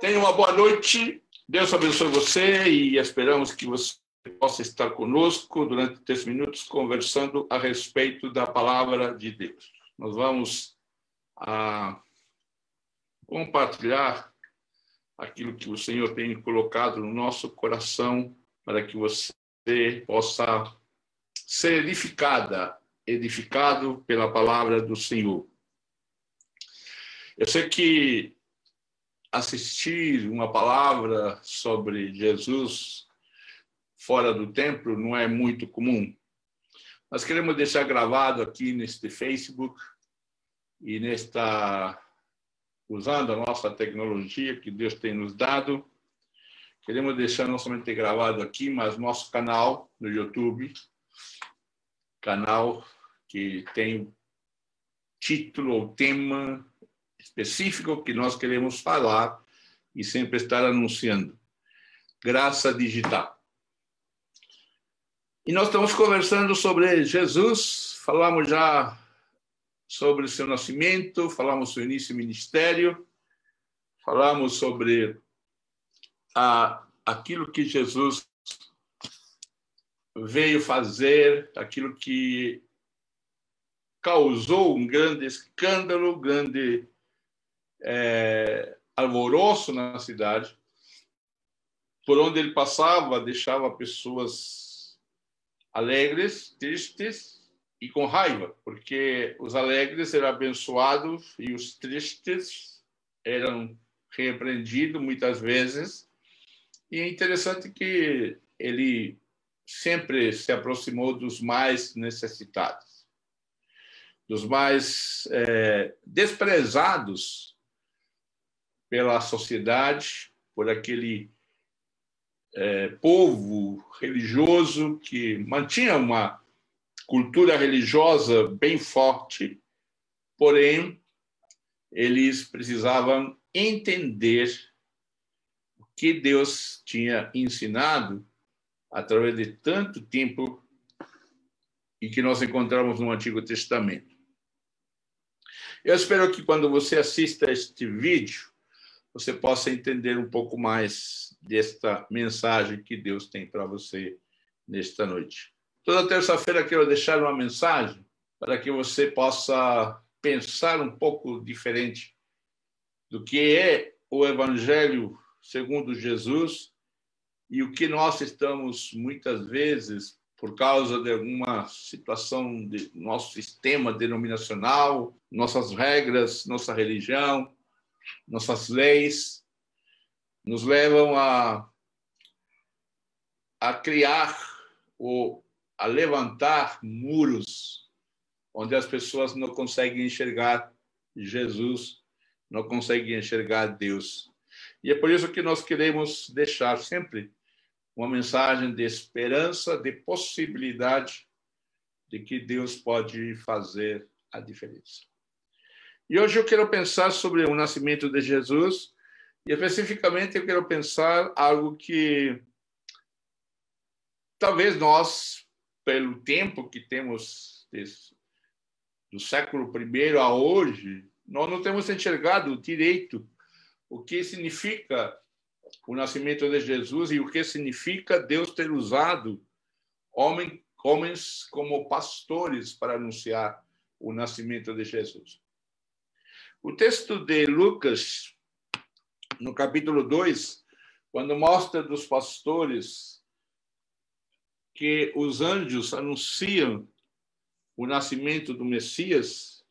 Tenha uma boa noite. Deus abençoe você e esperamos que você possa estar conosco durante três minutos conversando a respeito da palavra de Deus. Nós vamos ah, compartilhar aquilo que o Senhor tem colocado no nosso coração para que você possa ser edificada, edificado pela palavra do Senhor. Eu sei que assistir uma palavra sobre Jesus fora do templo não é muito comum. Nós queremos deixar gravado aqui neste Facebook e nesta usando a nossa tecnologia que Deus tem nos dado. Queremos deixar não somente gravado aqui, mas nosso canal no YouTube, canal que tem título ou tema específico que nós queremos falar e sempre estar anunciando. Graça digital. E nós estamos conversando sobre Jesus, falamos já sobre o seu nascimento, falamos sobre o início do ministério, falamos sobre a, aquilo que Jesus veio fazer, aquilo que causou um grande escândalo, grande é, alvoroço na cidade. Por onde ele passava, deixava pessoas alegres, tristes e com raiva, porque os alegres eram abençoados e os tristes eram repreendidos muitas vezes. E é interessante que ele sempre se aproximou dos mais necessitados, dos mais é, desprezados pela sociedade, por aquele é, povo religioso que mantinha uma cultura religiosa bem forte, porém, eles precisavam entender o que Deus tinha ensinado através de tanto tempo e que nós encontramos no Antigo Testamento. Eu espero que quando você assista este vídeo, você possa entender um pouco mais desta mensagem que Deus tem para você nesta noite. Toda terça-feira quero deixar uma mensagem para que você possa pensar um pouco diferente do que é o Evangelho segundo Jesus e o que nós estamos muitas vezes por causa de alguma situação de nosso sistema denominacional, nossas regras, nossa religião, nossas leis nos levam a, a criar ou a levantar muros onde as pessoas não conseguem enxergar Jesus, não conseguem enxergar Deus. E é por isso que nós queremos deixar sempre uma mensagem de esperança, de possibilidade de que Deus pode fazer a diferença. E hoje eu quero pensar sobre o nascimento de Jesus e especificamente eu quero pensar algo que talvez nós, pelo tempo que temos desse, do século I a hoje, nós não temos enxergado direito o que significa o nascimento de Jesus e o que significa Deus ter usado homens como pastores para anunciar o nascimento de Jesus. O texto de Lucas, no capítulo 2, quando mostra dos pastores que os anjos anunciam o nascimento do Messias,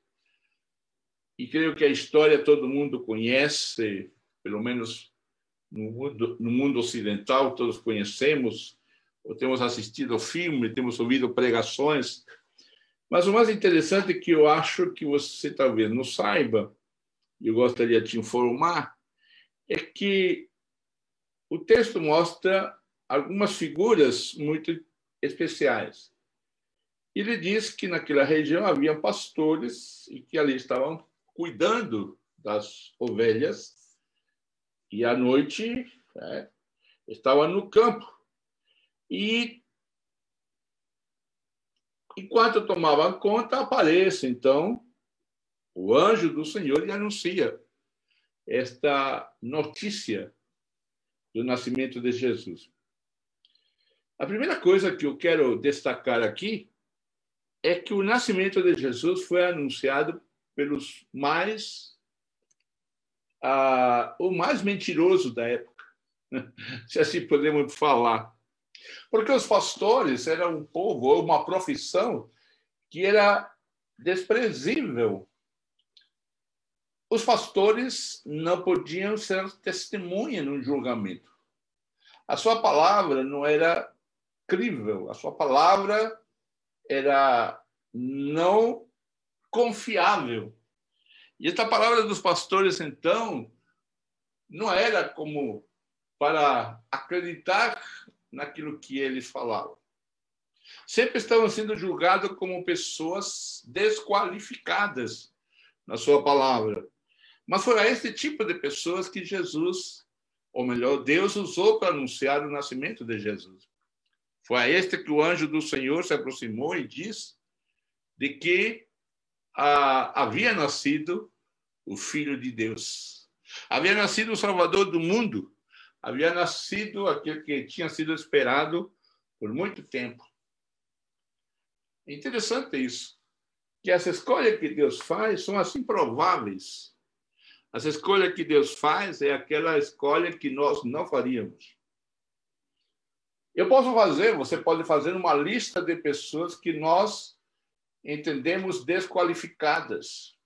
e creio que a história todo mundo conhece, pelo menos no mundo, no mundo ocidental, todos conhecemos, ou temos assistido ao filme, temos ouvido pregações, mas o mais interessante é que eu acho que você talvez não saiba eu gostaria de te informar, é que o texto mostra algumas figuras muito especiais. Ele diz que naquela região havia pastores e que ali estavam cuidando das ovelhas e à noite é, estavam no campo. E enquanto tomavam conta, aparece então o anjo do Senhor lhe anuncia esta notícia do nascimento de Jesus. A primeira coisa que eu quero destacar aqui é que o nascimento de Jesus foi anunciado pelos mais ah, o mais mentiroso da época, se assim podemos falar. Porque os pastores eram um povo, uma profissão que era desprezível os pastores não podiam ser testemunha no julgamento. A sua palavra não era crível, a sua palavra era não confiável. E esta palavra dos pastores, então, não era como para acreditar naquilo que eles falavam. Sempre estavam sendo julgados como pessoas desqualificadas na sua palavra. Mas foi a esse tipo de pessoas que Jesus, ou melhor, Deus usou para anunciar o nascimento de Jesus. Foi a este que o anjo do Senhor se aproximou e disse de que ah, havia nascido o Filho de Deus. Havia nascido o Salvador do mundo. Havia nascido aquele que tinha sido esperado por muito tempo. É interessante isso, que essa escolha que Deus faz são assim prováveis as escolhas que Deus faz é aquela escolha que nós não faríamos. Eu posso fazer, você pode fazer uma lista de pessoas que nós entendemos desqualificadas.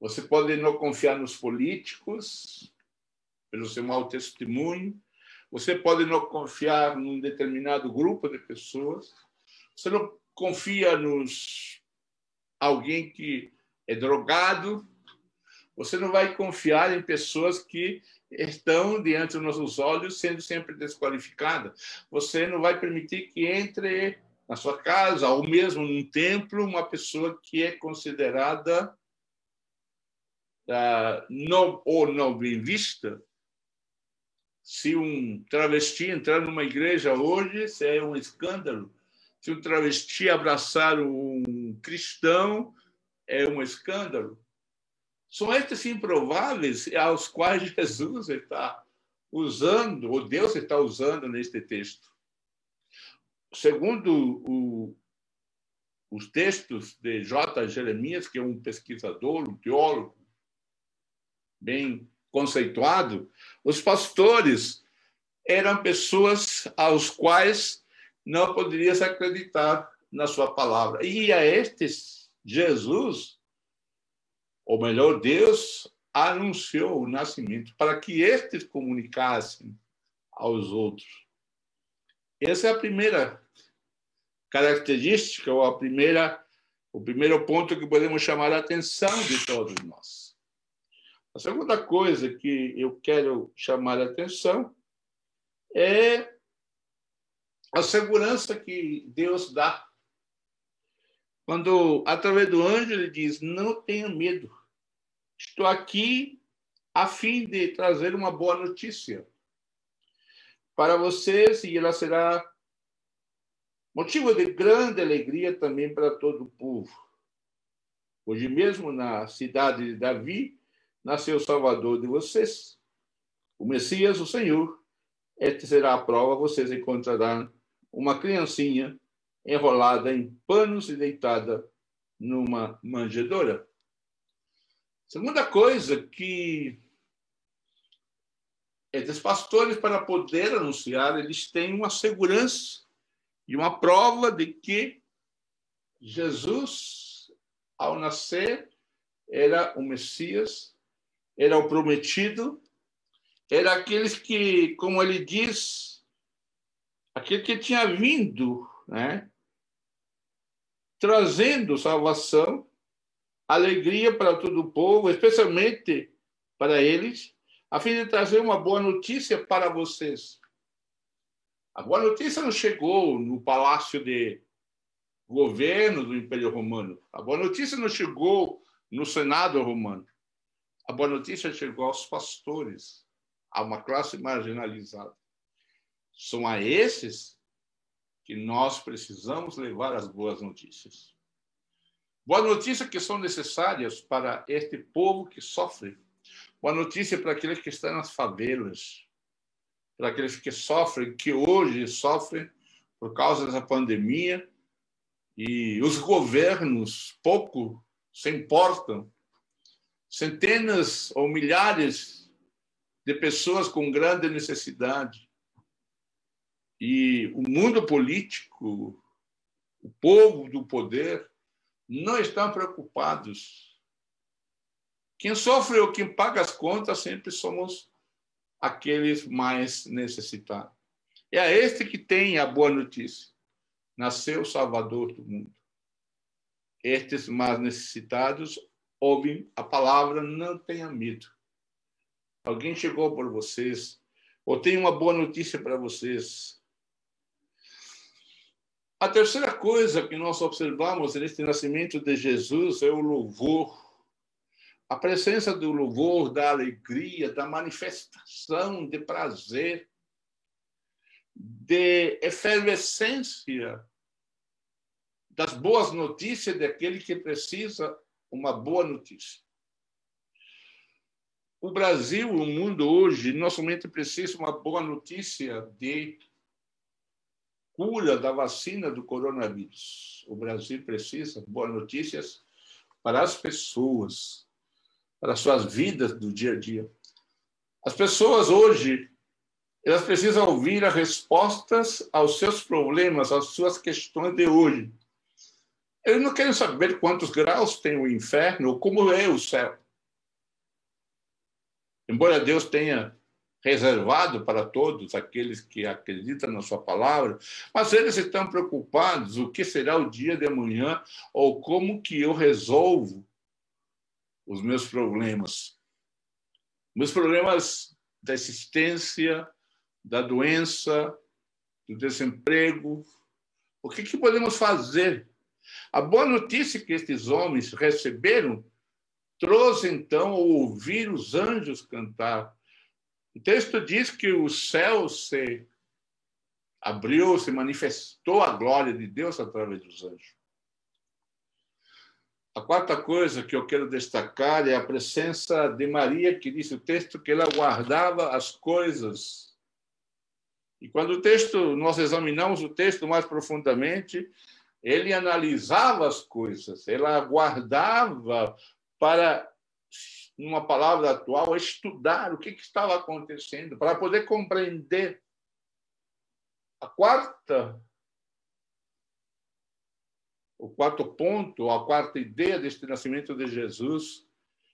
Você pode não confiar nos políticos, pelo seu mau testemunho. Você pode não confiar num determinado grupo de pessoas. Você não confia nos alguém que é drogado, você não vai confiar em pessoas que estão diante dos nossos olhos sendo sempre desqualificadas. Você não vai permitir que entre na sua casa ou mesmo num templo uma pessoa que é considerada uh, não ou não bem vista. Se um travesti entrar numa igreja hoje, isso é um escândalo. Se um travesti abraçar um cristão, é um escândalo. São estes improváveis aos quais Jesus está usando, ou Deus está usando neste texto. Segundo o, os textos de J. Jeremias, que é um pesquisador, um teólogo bem conceituado, os pastores eram pessoas aos quais não poderia se acreditar na sua palavra. E a estes, Jesus ou melhor, Deus anunciou o nascimento para que estes comunicassem aos outros. Essa é a primeira característica ou a primeira o primeiro ponto que podemos chamar a atenção de todos nós. A segunda coisa que eu quero chamar a atenção é a segurança que Deus dá. Quando, através do anjo, ele diz: Não tenha medo. Estou aqui a fim de trazer uma boa notícia para vocês e ela será motivo de grande alegria também para todo o povo. Hoje mesmo, na cidade de Davi, nasceu o Salvador de vocês, o Messias, o Senhor. Esta será a prova: vocês encontrarão uma criancinha enrolada em panos e deitada numa manjedoura. Segunda coisa que esses pastores, para poder anunciar, eles têm uma segurança e uma prova de que Jesus, ao nascer, era o Messias, era o prometido, era aqueles que, como ele diz, aquele que tinha vindo, né, trazendo salvação alegria para todo o povo, especialmente para eles, a fim de trazer uma boa notícia para vocês. A boa notícia não chegou no palácio de governo do Império Romano. A boa notícia não chegou no Senado romano. A boa notícia chegou aos pastores, a uma classe marginalizada. São a esses que nós precisamos levar as boas notícias. Boa notícia que são necessárias para este povo que sofre Boa notícia para aqueles que estão nas favelas, para aqueles que sofrem, que hoje sofrem por causa dessa pandemia, e os governos pouco se importam. Centenas ou milhares de pessoas com grande necessidade. E o mundo político, o povo do poder, não estão preocupados. Quem sofre ou quem paga as contas sempre somos aqueles mais necessitados. É a este que tem a boa notícia. Nasceu o Salvador do mundo. Estes mais necessitados ouvem a palavra, não tenha medo. Alguém chegou por vocês, ou tem uma boa notícia para vocês. A terceira coisa que nós observamos neste nascimento de Jesus é o louvor. A presença do louvor, da alegria, da manifestação de prazer, de efervescência das boas notícias daquele que precisa uma boa notícia. O Brasil, o mundo hoje, não somente precisa uma boa notícia de cura da vacina do coronavírus. O Brasil precisa de boas notícias para as pessoas, para as suas vidas do dia a dia. As pessoas hoje, elas precisam ouvir as respostas aos seus problemas, às suas questões de hoje. Eles não querem saber quantos graus tem o inferno ou como é o céu. Embora Deus tenha reservado para todos aqueles que acreditam na sua palavra, mas eles estão preocupados o que será o dia de amanhã ou como que eu resolvo os meus problemas. Meus problemas da existência, da doença, do desemprego. O que, que podemos fazer? A boa notícia que estes homens receberam trouxe então ouvir os anjos cantar o texto diz que o céu se abriu, se manifestou a glória de Deus através dos anjos. A quarta coisa que eu quero destacar é a presença de Maria, que diz o texto que ela guardava as coisas. E quando o texto, nós examinamos o texto mais profundamente, ele analisava as coisas, ela guardava para numa palavra atual, estudar o que, que estava acontecendo, para poder compreender. A quarta, o quarto ponto, a quarta ideia deste nascimento de Jesus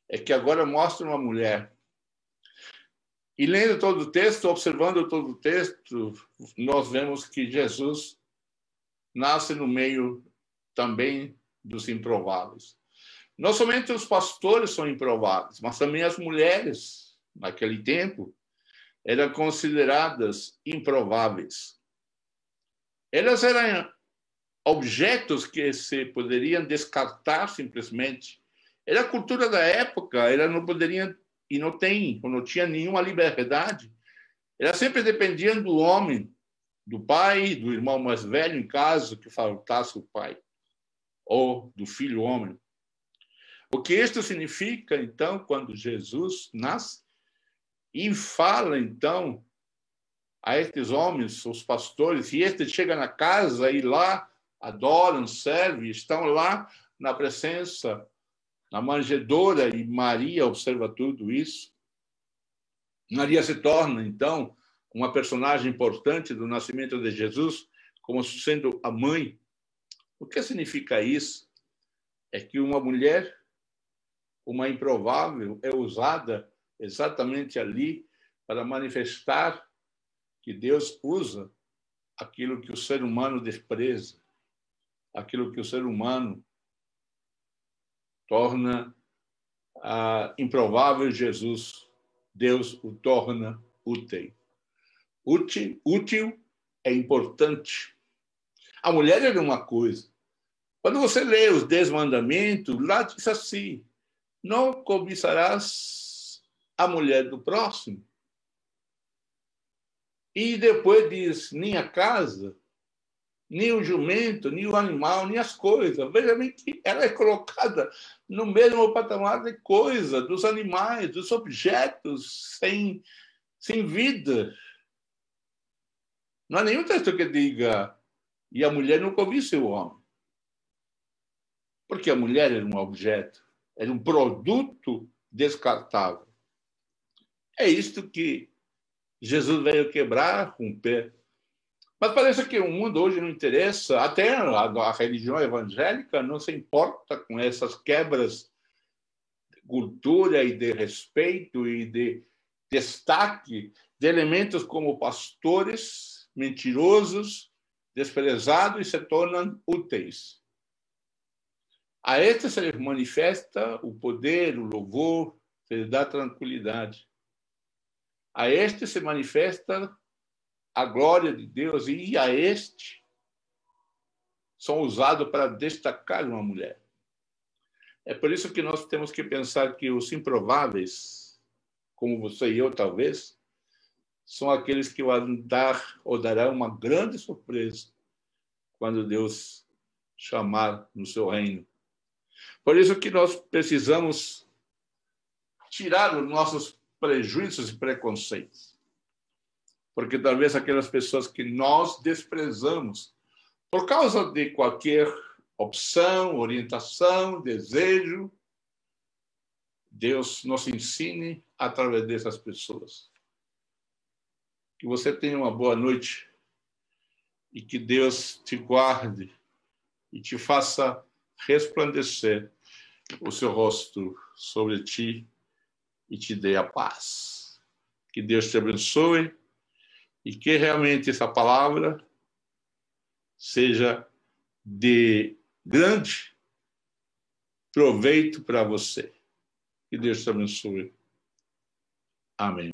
é que agora mostra uma mulher. E lendo todo o texto, observando todo o texto, nós vemos que Jesus nasce no meio também dos improváveis. Não somente os pastores são improváveis, mas também as mulheres, naquele tempo, eram consideradas improváveis. Elas eram objetos que se poderiam descartar simplesmente. Era a cultura da época, ela não poderia e não tem, não tinha nenhuma liberdade. Ela sempre dependia do homem, do pai, do irmão mais velho em caso que faltasse o pai, ou do filho homem. O que isto significa, então, quando Jesus nasce e fala, então, a estes homens, os pastores, e este chega na casa e lá adoram, servem, estão lá na presença, na manjedoura, e Maria observa tudo isso. Maria se torna, então, uma personagem importante do nascimento de Jesus, como sendo a mãe. O que significa isso? É que uma mulher uma improvável é usada exatamente ali para manifestar que Deus usa aquilo que o ser humano despreza, aquilo que o ser humano torna ah, improvável Jesus, Deus o torna útil. Útil, útil é importante. A mulher era uma coisa. Quando você lê os Dez Mandamentos, lá diz assim: não cobiçarás a mulher do próximo. E depois diz, nem a casa, nem o jumento, nem o animal, nem as coisas. Veja bem que ela é colocada no mesmo patamar de coisa, dos animais, dos objetos sem, sem vida. Não há nenhum texto que diga e a mulher nunca ouviu seu homem. Porque a mulher era um objeto, era um produto descartável. É isto que Jesus veio quebrar, romper. Mas parece que o mundo hoje não interessa, até a, religião evangélica não se importa com essas quebras de cultura e de respeito e de destaque de elementos como pastores mentirosos, desprezados e se tornam úteis. A este se manifesta o poder, o louvor, se lhe dá tranquilidade. A este se manifesta a glória de Deus e a este são usados para destacar uma mulher. É por isso que nós temos que pensar que os improváveis, como você e eu talvez, são aqueles que vão dar ou darão uma grande surpresa quando Deus chamar no seu reino. Por isso que nós precisamos tirar os nossos prejuízos e preconceitos. Porque talvez aquelas pessoas que nós desprezamos por causa de qualquer opção, orientação, desejo, Deus nos ensine através dessas pessoas. Que você tenha uma boa noite e que Deus te guarde e te faça resplandecer o seu rosto sobre ti e te dê a paz. Que Deus te abençoe e que realmente essa palavra seja de grande proveito para você. Que Deus te abençoe. Amém.